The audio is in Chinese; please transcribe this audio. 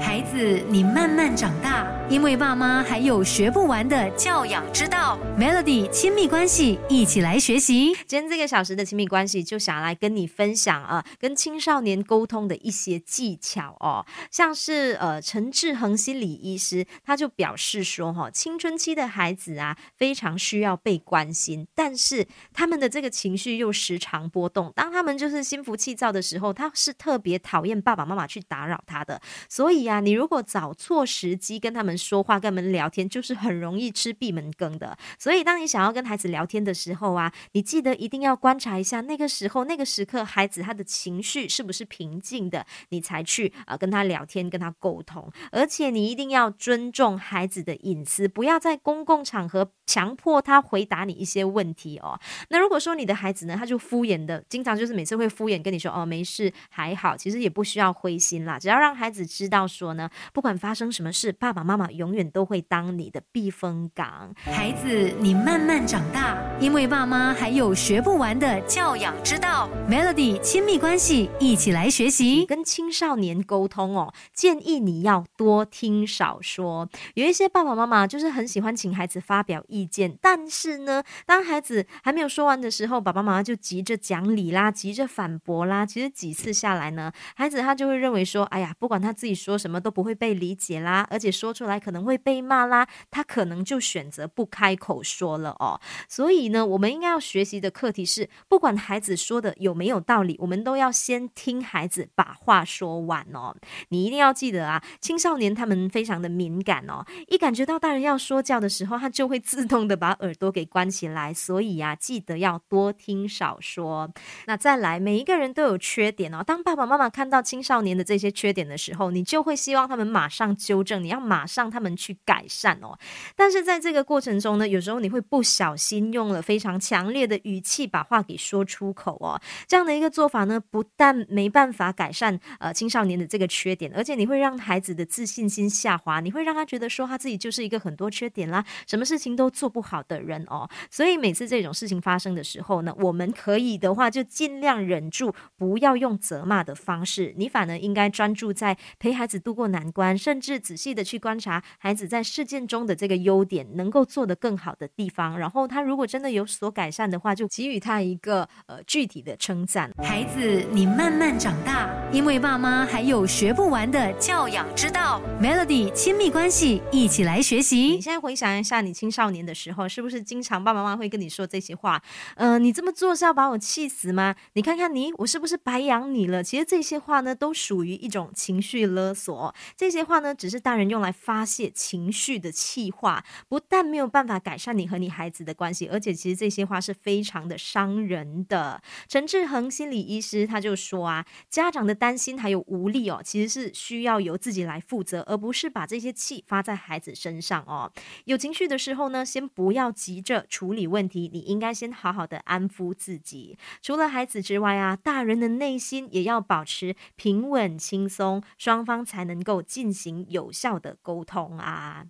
孩子，你慢慢长大，因为爸妈还有学不完的教养之道。Melody 亲密关系，一起来学习。今天这个小时的亲密关系，就想来跟你分享啊，跟青少年沟通的一些技巧哦。像是呃，陈志恒心理医师他就表示说，哈，青春期的孩子啊，非常需要被关心，但是他们的这个情绪又时常波动。当他们就是心浮气躁的时候，他是特别讨厌爸爸妈妈去打扰他的，所以。呀，你如果找错时机跟他们说话、跟他们聊天，就是很容易吃闭门羹的。所以，当你想要跟孩子聊天的时候啊，你记得一定要观察一下那个时候、那个时刻，孩子他的情绪是不是平静的，你才去啊跟他聊天、跟他沟通。而且，你一定要尊重孩子的隐私，不要在公共场合强迫他回答你一些问题哦。那如果说你的孩子呢，他就敷衍的，经常就是每次会敷衍跟你说哦没事还好，其实也不需要灰心啦，只要让孩子知道。说呢，不管发生什么事，爸爸妈妈永远都会当你的避风港。孩子，你慢慢长大，因为爸妈还有学不完的教养之道。Melody 亲密关系，一起来学习。跟青少年沟通哦，建议你要多听少说。有一些爸爸妈妈就是很喜欢请孩子发表意见，但是呢，当孩子还没有说完的时候，爸爸妈妈就急着讲理啦，急着反驳啦。其实几次下来呢，孩子他就会认为说，哎呀，不管他自己说。什么都不会被理解啦，而且说出来可能会被骂啦，他可能就选择不开口说了哦。所以呢，我们应该要学习的课题是，不管孩子说的有没有道理，我们都要先听孩子把话说完哦。你一定要记得啊，青少年他们非常的敏感哦，一感觉到大人要说教的时候，他就会自动的把耳朵给关起来。所以呀，记得要多听少说。那再来，每一个人都有缺点哦。当爸爸妈妈看到青少年的这些缺点的时候，你就。会希望他们马上纠正，你要马上他们去改善哦。但是在这个过程中呢，有时候你会不小心用了非常强烈的语气把话给说出口哦。这样的一个做法呢，不但没办法改善呃青少年的这个缺点，而且你会让孩子的自信心下滑，你会让他觉得说他自己就是一个很多缺点啦，什么事情都做不好的人哦。所以每次这种事情发生的时候呢，我们可以的话就尽量忍住，不要用责骂的方式，你反而应该专注在陪孩子。度过难关，甚至仔细的去观察孩子在事件中的这个优点，能够做得更好的地方。然后他如果真的有所改善的话，就给予他一个呃具体的称赞。孩子，你慢慢长大，因为爸妈还有学不完的教养之道。Melody 亲密关系，一起来学习。你现在回想一下，你青少年的时候，是不是经常爸爸妈妈会跟你说这些话？呃，你这么做是要把我气死吗？你看看你，我是不是白养你了？其实这些话呢，都属于一种情绪勒索。这些话呢，只是大人用来发泄情绪的气话，不但没有办法改善你和你孩子的关系，而且其实这些话是非常的伤人的。陈志恒心理医师他就说啊，家长的担心还有无力哦，其实是需要由自己来负责，而不是把这些气发在孩子身上哦。有情绪的时候呢，先不要急着处理问题，你应该先好好的安抚自己。除了孩子之外啊，大人的内心也要保持平稳轻松，双方才能。够进行有效的沟通啊。